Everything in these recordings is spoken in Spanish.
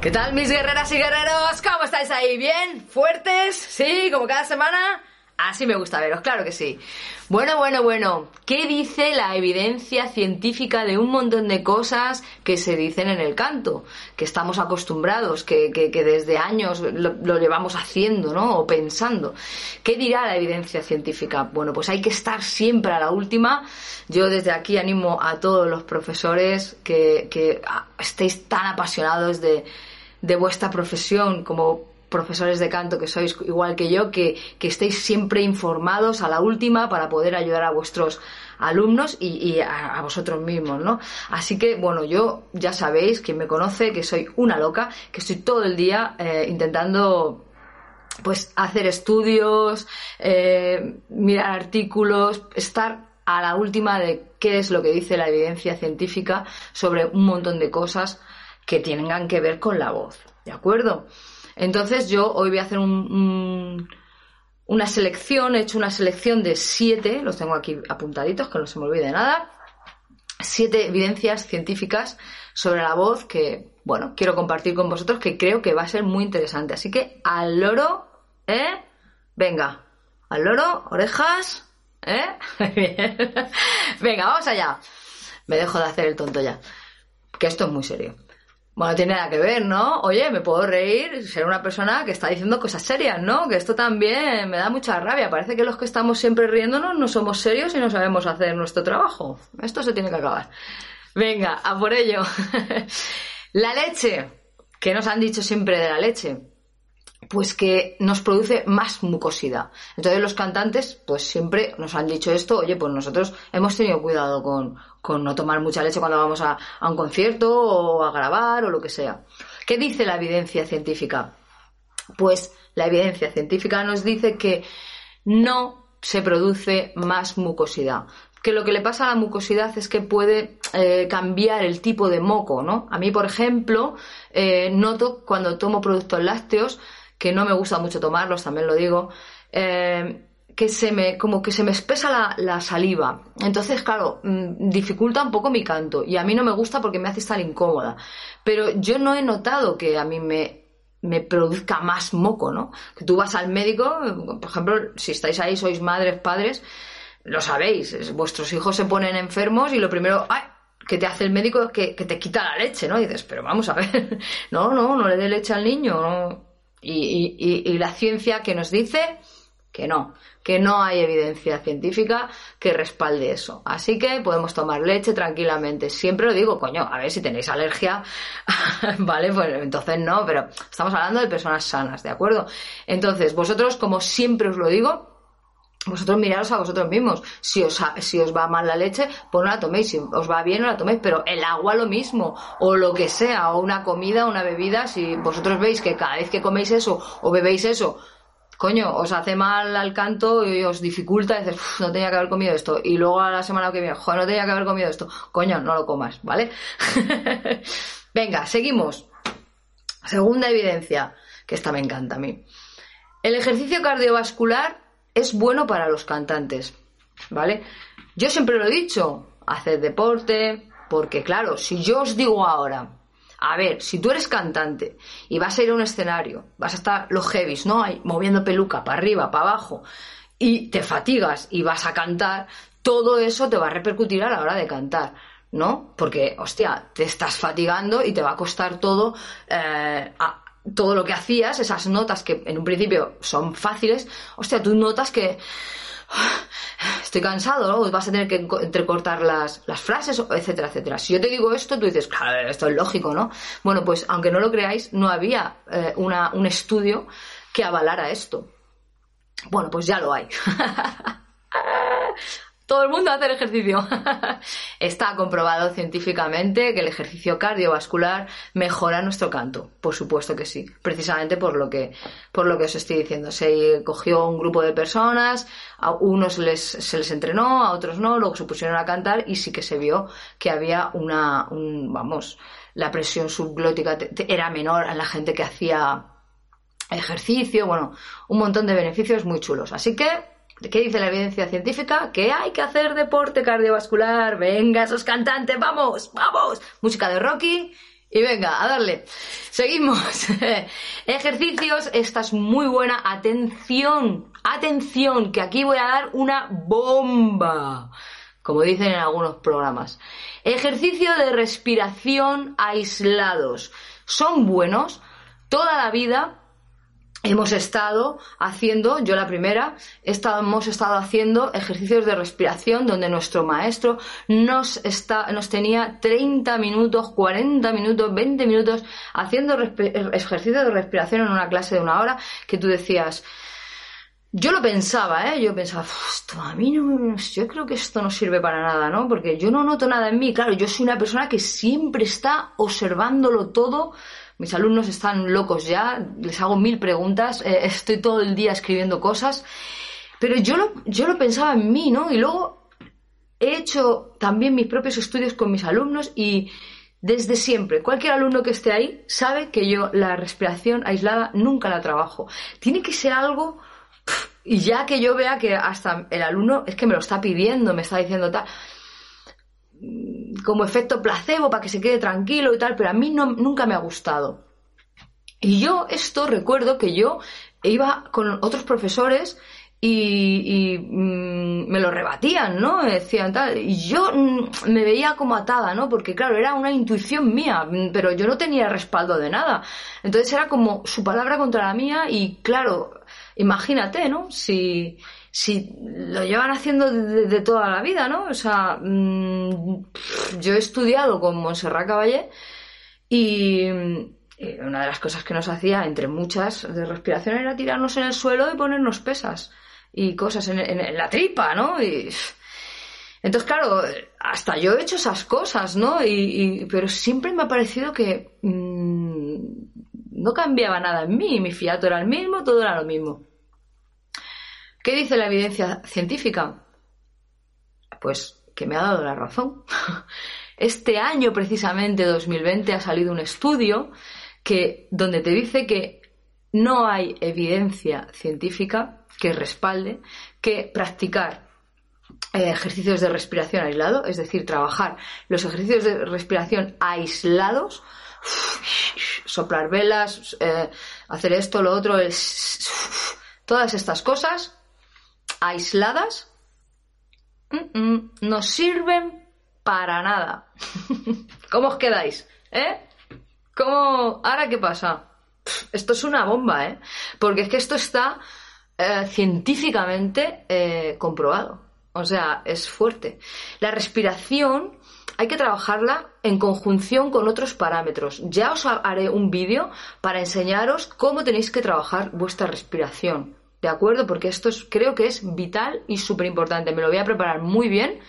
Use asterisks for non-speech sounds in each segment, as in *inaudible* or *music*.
¿Qué tal mis guerreras y guerreros? ¿Cómo estáis ahí? ¿Bien? ¿Fuertes? ¿Sí? ¿Como cada semana? Así me gusta veros, claro que sí. Bueno, bueno, bueno, ¿qué dice la evidencia científica de un montón de cosas que se dicen en el canto? Que estamos acostumbrados, que, desde años lo, llevamos haciendo, ¿no? O pensando. ¿Qué dirá la evidencia científica? Bueno, pues hay que estar siempre a la última. Yo desde aquí animo a todos los profesores que, que estéis tan apasionados de, de vuestra profesión como profesores de canto que sois igual que yo, que, estéis siempre informados a la última para poder ayudar a vuestros alumnos y, a, vosotros mismos, ¿no? Así que, bueno, yo ya sabéis, quien me conoce, que soy una loca, que estoy todo el día eh, intentando pues hacer estudios, eh, mirar artículos, estar a la última de qué es lo que dice la evidencia científica sobre un montón de cosas que tengan que ver con la voz, ¿de acuerdo? Entonces yo hoy voy a hacer una selección, he hecho una selección de siete, los tengo aquí apuntaditos, que no se me olvide nada, siete evidencias científicas sobre la voz que, bueno, quiero compartir con vosotros que creo que va a ser muy interesante. Así que al loro, ¿eh? Venga, al loro, orejas, ¿eh? *laughs* Venga, vamos allá. Me dejo de hacer el tonto ya, que esto es muy serio. Bueno, tiene nada que ver, ¿no? Oye, me puedo reír, ser una persona que está diciendo cosas serias, ¿no? Que esto también me da mucha rabia. Parece que los que estamos siempre riéndonos no somos serios y no sabemos hacer nuestro trabajo. Esto se tiene que acabar. Venga, a por ello. *laughs* la leche. ¿Qué nos han dicho siempre de la leche? Pues que nos produce más mucosidad. Entonces los cantantes, pues siempre nos han dicho esto, oye, pues nosotros hemos tenido cuidado con, con no tomar mucha leche cuando vamos a, un concierto o a grabar o lo que sea. ¿Qué dice la evidencia científica? Pues la evidencia científica nos dice que no se produce más mucosidad. Que lo que le pasa a la mucosidad es que puede eh, cambiar el tipo de moco, ¿no? A mí, por ejemplo, eh, noto cuando tomo productos lácteos, que no me gusta mucho tomarlos, también lo digo, eh, que se me, como que se me espesa la, saliva. Entonces, claro, mm, dificulta un poco mi canto. Y a mí no me gusta porque me hace estar incómoda. Pero yo no he notado que a mí me, me produzca más moco, ¿no? Que tú vas al médico, por ejemplo, si estáis ahí, sois madres, padres, lo sabéis, vuestros hijos se ponen enfermos y lo primero, ¡ay! que te hace el médico es que, te quita la leche, ¿no? Y dices, pero vamos a ver, *laughs* no, no, no le dé leche al niño, y, y la ciencia que nos dice que no, que no hay evidencia científica que respalde eso. Así que podemos tomar leche tranquilamente. Siempre lo digo, coño, a ver si tenéis alergia, *laughs* vale, pues entonces no, pero estamos hablando de personas sanas, ¿de acuerdo? Entonces, vosotros, como siempre os lo digo, vosotros miraros a vosotros mismos. Si os, si os va mal la leche, pues no la toméis. Si os va bien, no la toméis. Pero el agua lo mismo. O lo que sea. O una comida, una bebida. Si vosotros veis que cada vez que coméis eso o bebéis eso, coño, os hace mal al canto y os dificulta, y no tenía que haber comido esto. Y luego a la semana que viene, joder, no tenía que haber comido esto. Coño, no lo comas, ¿vale? *laughs* Venga, seguimos. Segunda evidencia, que esta me encanta a mí. El ejercicio cardiovascular es bueno para los cantantes, ¿vale? Yo siempre lo he dicho, hacer deporte, porque claro, si yo os digo ahora, a ver, si tú eres cantante y vas a ir a un escenario, vas a estar los heavies, ¿no? Ahí, moviendo peluca para arriba, para abajo, y te fatigas y vas a cantar, todo eso te va a repercutir a la hora de cantar. ¿No? Porque, hostia, te estás fatigando y te va a costar todo eh, todo lo que hacías, esas notas que en un principio son fáciles, hostia, tú notas que estoy cansado, ¿no? Vas a tener que entrecortar las, las frases, etcétera, etcétera. Si yo te digo esto, tú dices, claro, esto es lógico, ¿no? Bueno, pues aunque no lo creáis, no había eh, una, un estudio que avalara esto. Bueno, pues ya lo hay. *laughs* todo el mundo a hacer ejercicio. *laughs* Está comprobado científicamente que el ejercicio cardiovascular mejora nuestro canto. Por supuesto que sí. Precisamente por lo que, por lo que os estoy diciendo. Se cogió un grupo de personas, a unos les, se les entrenó, a otros no, luego se pusieron a cantar y sí que se vio que había una, vamos, la presión subglótica era menor a la gente que hacía ejercicio, bueno, un montón de beneficios muy chulos. Así que ¿Qué dice la evidencia científica? Que hay que hacer deporte cardiovascular. Venga, esos cantantes, vamos, vamos. Música de Rocky y venga, a darle. Seguimos. *laughs* Ejercicios, esta es muy buena. Atención, atención, que aquí voy a dar una bomba. Como dicen en algunos programas. Ejercicio de respiración aislados. Son buenos toda la vida hemos estado haciendo, yo la primera, hemos estado haciendo ejercicios de respiración donde nuestro maestro nos, está, nos tenía 30 minutos, 40 minutos, 20 minutos haciendo ejercicios de respiración en una clase de una hora que tú decías, yo lo pensaba, ¿eh? Yo pensaba, esto a mí no, yo creo que esto no sirve para nada, ¿no? Porque yo no noto nada en mí. Claro, yo soy una persona que siempre está observándolo todo mis alumnos están locos ya, les hago mil preguntas, eh, *laughs* estoy todo el día escribiendo cosas, pero yo lo, yo lo pensaba en mí, ¿no? Y luego he hecho también mis propios estudios con mis alumnos y desde siempre, cualquier alumno que esté ahí sabe que yo la respiración aislada nunca la trabajo. Tiene que ser algo y ya que yo vea que hasta el alumno es que me lo está pidiendo, me está diciendo tal, como efecto placebo para que se quede tranquilo y tal, pero a mí no, nunca me ha gustado. Y yo esto recuerdo que yo iba con otros profesores y, mm, me lo rebatían, ¿no? decían tal. Y yo mm, me veía como atada, ¿no? Porque claro, era una intuición mía, pero yo no tenía respaldo de nada. Entonces era como su palabra contra la mía y claro, imagínate, ¿no? Si, si lo llevan haciendo de, toda la vida, ¿no? O sea, mm, yo he estudiado con Montserrat Caballé y, una de las cosas que nos hacía, entre muchas, de respiración era tirarnos en el suelo y ponernos pesas y cosas en, la tripa, ¿no? Y, entonces, claro, hasta yo he hecho esas cosas, ¿no? Y, pero siempre me ha parecido que mm, no cambiaba nada en mí, mi fiato era el mismo, todo era lo mismo. ¿Qué dice la evidencia científica? Pues que me ha dado la razón. *laughs* Este año, precisamente 2020, ha salido un estudio que, donde te dice que no hay evidencia científica que respalde que practicar eh, ejercicios de respiración aislado, es decir, trabajar los ejercicios de respiración aislados, *sighs* soplar velas, eh, hacer esto, lo otro, todas estas cosas aisladas no sirven para nada. *laughs* ¿Cómo os quedáis? ¿Eh? ¿Cómo? ¿Ahora qué pasa? Esto es una bomba, ¿eh? Porque es que esto está eh, científicamente eh, comprobado. O sea, es fuerte. La respiración hay que trabajarla en conjunción con otros parámetros. Ya os haré un vídeo para enseñaros cómo tenéis que trabajar vuestra respiración. ¿De acuerdo? Porque esto creo que es vital y súper importante. Me lo voy a preparar muy bien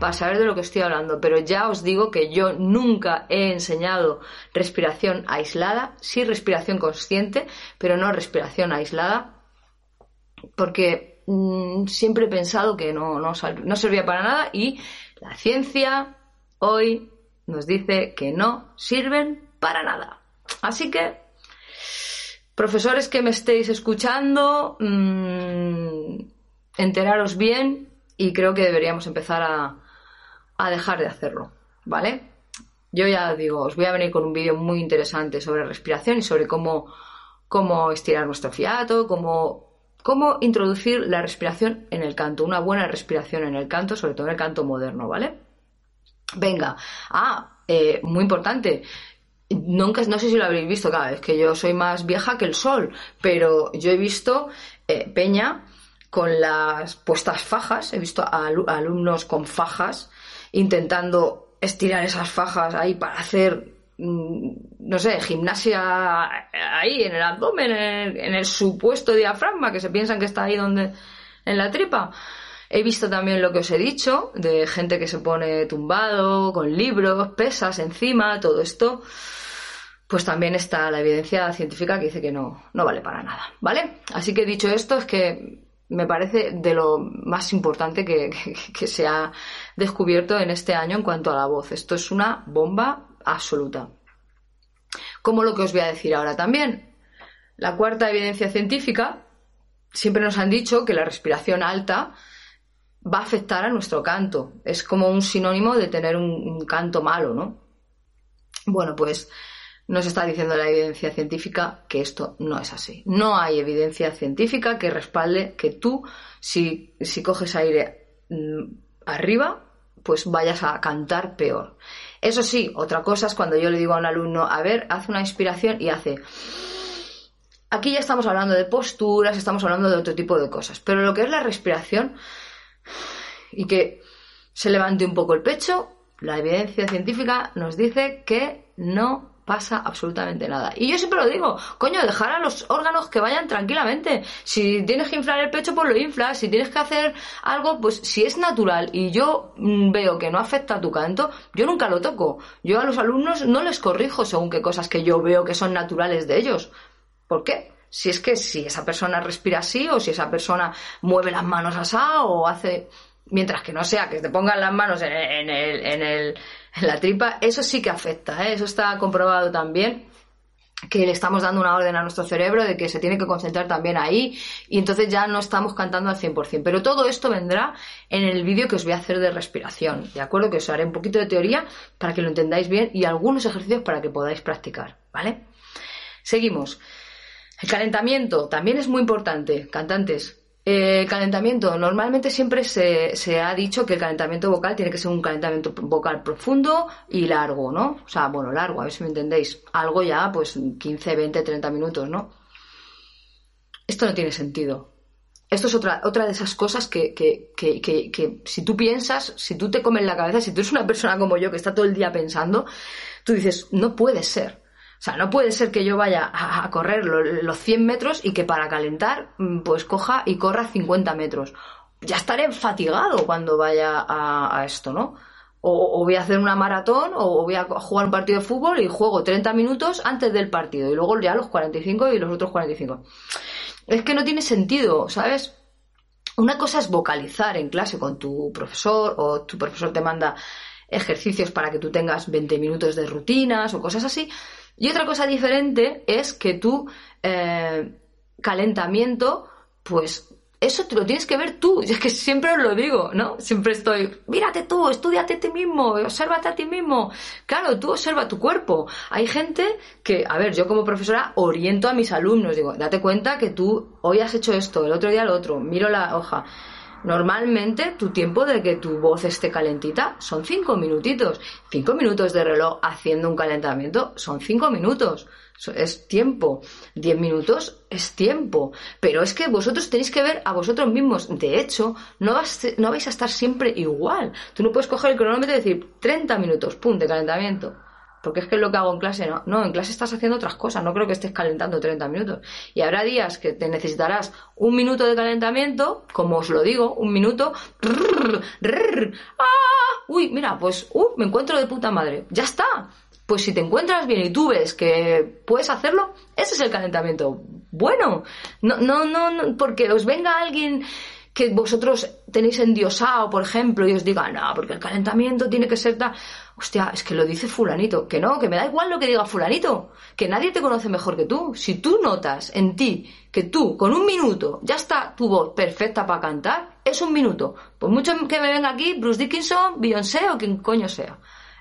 para saber de lo que estoy hablando. Pero ya os digo que yo nunca he enseñado respiración aislada, sí respiración consciente, pero no respiración aislada. Porque mm, siempre he pensado que no, no, no servía para nada y la ciencia hoy nos dice que no sirven para nada. Así que Profesores que me estéis escuchando, mm, enteraros bien y creo que deberíamos empezar a, dejar de hacerlo, ¿vale? Yo ya digo, os voy a venir con un vídeo muy interesante sobre respiración y sobre cómo, cómo estirar nuestro fiato, cómo, cómo introducir la respiración en el canto, una buena respiración en el canto, sobre todo en el canto moderno, ¿vale? Venga, ah, eh, muy importante, Nunca, no sé si lo habréis visto, cada vez que yo soy más vieja que el sol, pero yo he visto eh, Peña con las puestas fajas, he visto a alumnos con fajas intentando estirar esas fajas ahí para hacer, mm, no sé, gimnasia ahí en el abdomen, en el, supuesto diafragma, que se piensan que está ahí donde, en la tripa. He visto también lo que os he dicho, de gente que se pone tumbado, con libros, pesas encima, todo esto. Pues también está la evidencia científica que dice que no, no vale para nada, ¿vale? Así que dicho esto, es que me parece de lo más importante que, *laughs* que, se ha descubierto en este año en cuanto a la voz. Esto es una bomba absoluta. Como lo que os voy a decir ahora también. La cuarta evidencia científica, siempre nos han dicho que la respiración alta va a afectar a nuestro canto. Es como un sinónimo de tener un, canto malo, ¿no? Bueno, pues nos está diciendo la evidencia científica que esto no es así. No hay evidencia científica que respalde que tú, si, si coges aire mm, arriba, pues vayas a cantar peor. Eso sí, otra cosa es cuando yo le digo a un alumno, a ver, haz una inspiración y hace... Aquí ya estamos hablando de posturas, estamos hablando de otro tipo de cosas, pero lo que es la respiración, y que se levante un poco el pecho, la evidencia científica nos dice que no pasa absolutamente nada. Y yo siempre lo digo, coño, dejar a los órganos que vayan tranquilamente. Si tienes que inflar el pecho, pues lo inflas. Si tienes que hacer algo, pues si es natural y yo mm, veo que no afecta a tu canto, yo nunca lo toco. Yo a los alumnos no les corrijo según qué cosas que yo veo que son naturales de ellos. ¿Por qué? Si es que si esa persona respira así o si esa persona mueve las manos así o hace mientras que no sea que te pongan las manos en, en, el, en la tripa, eso sí que afecta, ¿eh? eso está comprobado también que le estamos dando una orden a nuestro cerebro de que se tiene que concentrar también ahí y entonces ya no estamos cantando al 100%. Pero todo esto vendrá en el vídeo que os voy a hacer de respiración, ¿de acuerdo? Que os haré un poquito de teoría para que lo entendáis bien y algunos ejercicios para que podáis practicar, ¿vale? Seguimos. El calentamiento también es muy importante, cantantes. El calentamiento, normalmente siempre se, ha dicho que el calentamiento vocal tiene que ser un calentamiento vocal profundo y largo, ¿no? O sea, bueno, largo, a ver si me entendéis. Algo ya, pues 15, 20, 30 minutos, ¿no? Esto no tiene sentido. Esto es otra, otra de esas cosas que, que, que, que, si tú piensas, si tú te comes la cabeza, si tú eres una persona como yo que está todo el día pensando, tú dices, no puede ser. O sea, no puede ser que yo vaya a, correr los 100 metros y que para calentar, mm, pues coja y corra 50 metros. Ya estaré fatigado cuando vaya a, esto, ¿no? O, voy a hacer una maratón o voy a jugar un partido de fútbol y juego 30 minutos antes del partido y luego ya los 45 y los otros 45. Es que no tiene sentido, ¿sabes? Una cosa es vocalizar en clase con tu profesor o tu profesor te manda ejercicios para que tú tengas 20 minutos de rutinas o cosas así, y otra cosa diferente es que tu eh, calentamiento, pues eso te lo tienes que ver tú. *laughs* Y es que siempre os lo digo, ¿no? Siempre estoy, mírate tú, estudiate a ti mismo, obsérvate a ti mismo. Claro, tú observa tu cuerpo. Hay gente que, a ver, yo como profesora oriento a mis alumnos, digo, date cuenta que tú hoy has hecho esto, el otro día lo otro, miro la hoja. Normalmente tu tiempo de que tu voz esté calentita son cinco minutitos. Cinco minutos de reloj haciendo un calentamiento son cinco minutos. Es tiempo. Diez minutos es tiempo. Pero es que vosotros tenéis que ver a vosotros mismos. De hecho, no, no vais a estar siempre igual. Tú no puedes coger el cronómetro y decir 30 minutos, pum, de calentamiento porque es que es lo que hago en clase, no, no, en clase estás haciendo otras cosas, no creo que estés calentando 30 minutos. Y habrá días que te necesitarás un minuto de calentamiento, como os lo digo, un minuto, ¡ah! uy, mira, pues, uh, me encuentro de puta madre, ya está. Pues si te encuentras bien y tú ves que puedes hacerlo, ese es el calentamiento. Bueno, no, no, no, porque os venga alguien que vosotros tenéis endiosado, por ejemplo, y os diga, no, porque el calentamiento tiene que ser tal hostia, es que lo dice fulanito, que no, que me da igual lo que diga fulanito, que nadie te conoce mejor que tú. Si tú notas en ti que tú, con un minuto, ya está tu voz perfecta para cantar, es un minuto. Por mucho que me venga aquí Bruce Dickinson, Beyoncé o quien coño sea.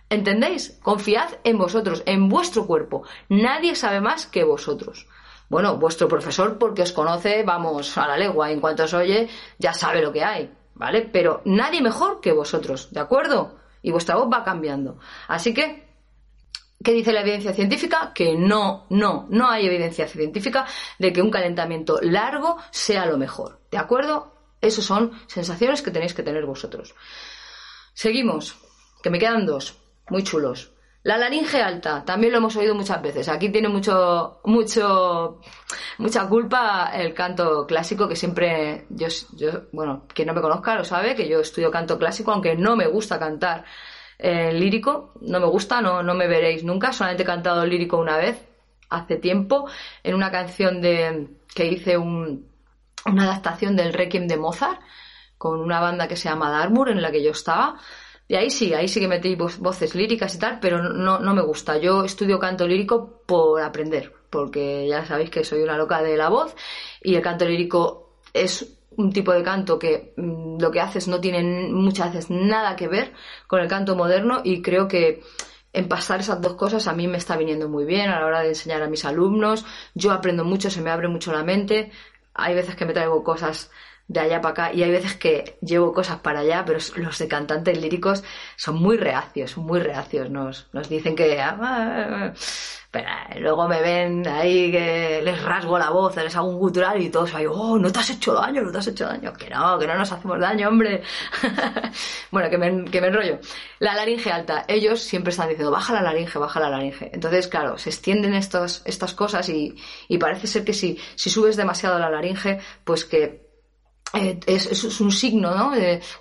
¿Entendéis? Confiad en vosotros, en vuestro cuerpo. Nadie sabe más que vosotros. Bueno, vuestro profesor, porque os conoce, vamos, a la legua, en cuanto os oye, ya sabe lo que hay, ¿vale? Pero nadie mejor que vosotros, ¿de acuerdo? Y vuestra voz va cambiando. Así que, ¿qué dice la evidencia científica? Que no, no, no hay evidencia científica de que un calentamiento largo sea lo mejor. ¿De acuerdo? Esas son sensaciones que tenéis que tener vosotros. Seguimos, que me quedan dos, muy chulos. La laringe alta, también lo hemos oído muchas veces. Aquí tiene mucho, mucho, mucha culpa el canto clásico que siempre, yo, bueno, quien no me conozca lo sabe, que yo estudio canto clásico, aunque no me gusta cantar eh, lírico, no me gusta, no, no me veréis nunca, solamente he cantado lírico una vez, hace tiempo, en una canción de, que hice un, una adaptación del Requiem de Mozart, con una banda que se llama Darmur, en la que yo estaba, y ahí sí, ahí sí que metí voces líricas y tal, pero no, no me gusta. Yo estudio canto lírico por aprender, porque ya sabéis que soy una loca de la voz y el canto lírico es un tipo de canto que mm, lo que haces no tiene muchas veces nada que ver con el canto moderno y creo que en pasar esas dos cosas a mí me está viniendo muy bien a la hora de enseñar a mis alumnos. Yo aprendo mucho, se me abre mucho la mente. Hay veces que me traigo cosas de allá para acá y hay veces que llevo cosas para allá, pero los de cantantes líricos son muy reacios, muy reacios. Nos, nos dicen que... Ah, ah, ah, pero luego me ven ahí que les rasgo la voz, les hago un gutural y todos ahí, oh, no te has hecho daño, no te has hecho daño. Que no, que no nos hacemos daño, hombre. *laughs* bueno, que me, que me enrollo. La laringe alta, ellos siempre están diciendo, baja la laringe, baja la laringe. Entonces, claro, se extienden estos, estas cosas y, y parece ser que si, si subes demasiado la laringe, pues que eh, es, un signo, ¿no?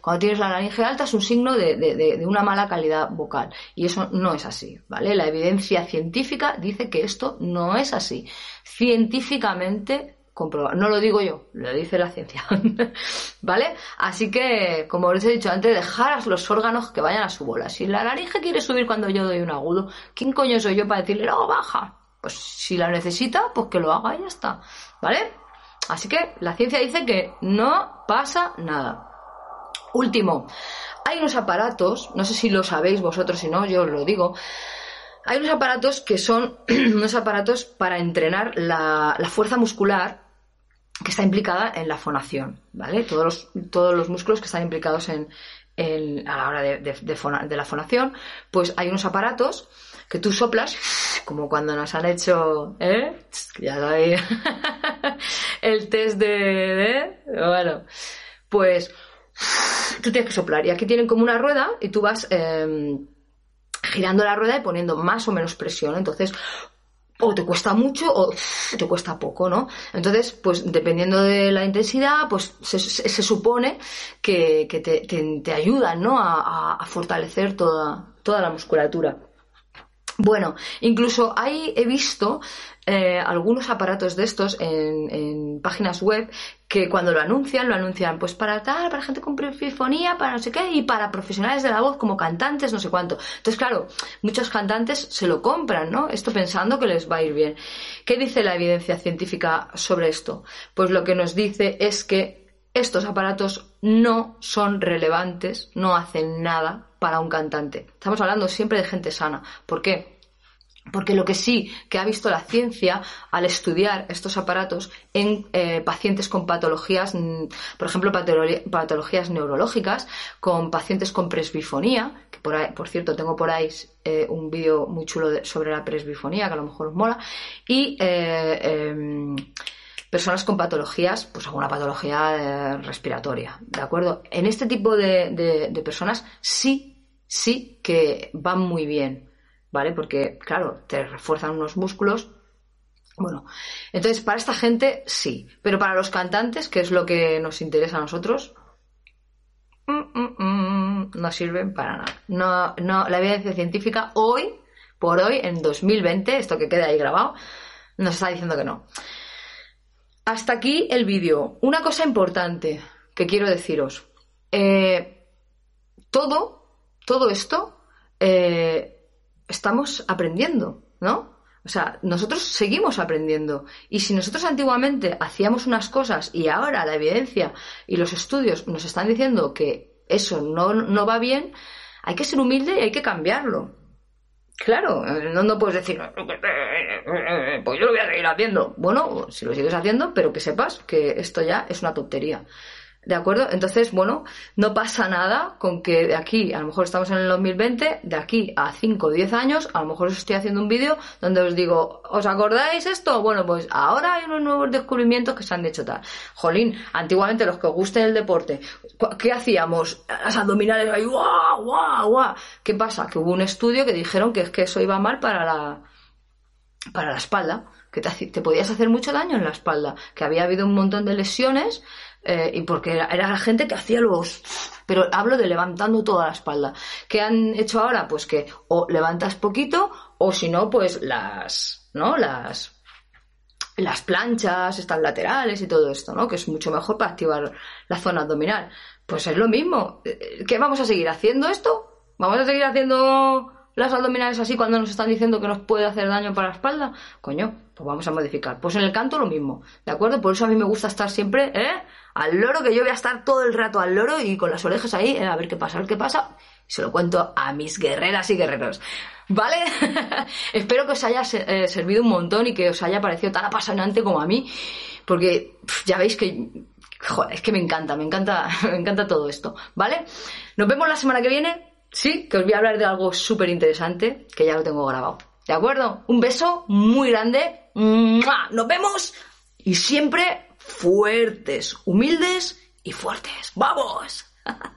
cuando tienes la laringe alta es un signo de, una mala calidad vocal. Y eso no es así, ¿vale? La evidencia científica dice que esto no es así. Científicamente comprobado. No lo digo yo, lo dice la ciencia. *laughs* ¿Vale? Así que, como os he dicho antes, dejar los órganos que vayan a su bola. Si la laringe quiere subir cuando yo doy un agudo, ¿quién coño soy yo para decirle, no, baja? Pues si la necesita, pues que lo haga y ya está. ¿Vale? Así que la ciencia dice que no pasa nada. Último, hay unos aparatos, no sé si lo sabéis vosotros, si no, yo os lo digo. Hay unos aparatos que son *clears throat* unos aparatos para entrenar la, fuerza muscular que está implicada en la fonación, ¿vale? Todos los, todos los músculos que están implicados en, a la hora de, de, la fonación, pues hay unos aparatos que tú soplas, como cuando nos han hecho, ¿eh? Ya sabéis, *laughs* el test de, bueno, pues tú tienes que soplar y aquí tienen como una rueda y tú vas em, girando la rueda y poniendo más o menos presión, entonces o te cuesta mucho o te cuesta poco, ¿no? Entonces, pues dependiendo de la intensidad, pues se, supone que, te, ayudan, ¿no? A, a fortalecer toda, toda la musculatura. Bueno, incluso ahí he visto eh, algunos aparatos de estos en, páginas web que cuando lo anuncian, lo anuncian pues para tal, para gente con prefifonía, para no sé qué, y para profesionales de la voz como cantantes, no sé cuánto. Entonces, claro, muchos cantantes se lo compran, ¿no? Esto pensando que les va a ir bien. ¿Qué dice la evidencia científica sobre esto? Pues lo que nos dice es que estos aparatos no son relevantes, no hacen nada para un cantante. Estamos hablando siempre de gente sana. ¿Por qué? Porque lo que sí que ha visto la ciencia al estudiar estos aparatos en eh, pacientes con patologías, mm, por ejemplo, patologías neurológicas, con pacientes con presbifonía, que por, ahí, por cierto tengo por ahí eh, un vídeo muy chulo sobre la presbifonía, que a lo mejor os mola, y eh, em, personas con patologías, pues alguna patología respiratoria, ¿de acuerdo? En este tipo de personas sí sí que van muy bien, ¿vale? Porque, claro, te refuerzan unos músculos. Bueno, entonces para esta gente sí, pero para los cantantes, que es lo que nos interesa a nosotros, mm, mm, mm, no sirven para nada. No, no, la evidencia científica hoy, por hoy, en 2020, esto que queda ahí grabado, nos está diciendo que no. Hasta aquí el vídeo. Una cosa importante que quiero deciros. Eh, todo todo esto eh, estamos aprendiendo, ¿no? O sea, nosotros seguimos aprendiendo. Y si nosotros antiguamente hacíamos unas cosas y ahora la evidencia y los estudios nos están diciendo que eso no, va bien, hay que ser humilde y hay que cambiarlo. Claro, no, no puedes decir, pues yo lo voy a seguir haciendo. Bueno, si lo sigues haciendo, pero que sepas que esto ya es una tontería. ¿De acuerdo? Entonces, bueno, no pasa nada con que de aquí, a lo mejor estamos en el 2020, de aquí a 5 o 10 años, a lo mejor os estoy haciendo un vídeo donde os digo, ¿os acordáis esto? Bueno, pues ahora hay unos nuevos descubrimientos que se han hecho tal. Jolín, antiguamente los que os guste el deporte, ¿qué hacíamos? Las abdominales ahí, ¡guau, guau, guau! ¿Qué pasa? Que hubo un estudio que dijeron que es que eso iba mal para la, para la espalda que te, te, podías hacer mucho daño en la espalda, que había habido un montón de lesiones eh, y porque era, era, la gente que hacía los... Pero hablo de levantando toda la espalda. ¿Qué han hecho ahora? Pues que o levantas poquito o si no, pues las... ¿no? Las... Las planchas, estas laterales y todo esto, ¿no? Que es mucho mejor para activar la zona abdominal. Pues es lo mismo. ¿Qué vamos a seguir haciendo esto? ¿Vamos a seguir haciendo las abdominales así cuando nos están diciendo que nos puede hacer daño para la espalda? Coño, pues vamos a modificar. Pues en el canto lo mismo, ¿de acuerdo? Por eso a mí me gusta estar siempre, ¿eh? Al loro, que yo voy a estar todo el rato al loro y con las orejas ahí, ¿eh? a ver qué pasa, a ver qué pasa. Se lo cuento a mis guerreras y guerreros. ¿Vale? *laughs* Espero que os haya eh, servido un montón y que os haya parecido tan apasionante como a mí. Porque ya veis que Joder, es que me encanta, me encanta, *laughs* me encanta todo esto, ¿vale? Nos vemos la semana que viene, sí, que os voy a hablar de algo súper interesante, que ya lo tengo grabado. ¿De acuerdo? Un beso muy grande. Nos vemos y siempre fuertes, humildes y fuertes. ¡Vamos! *laughs*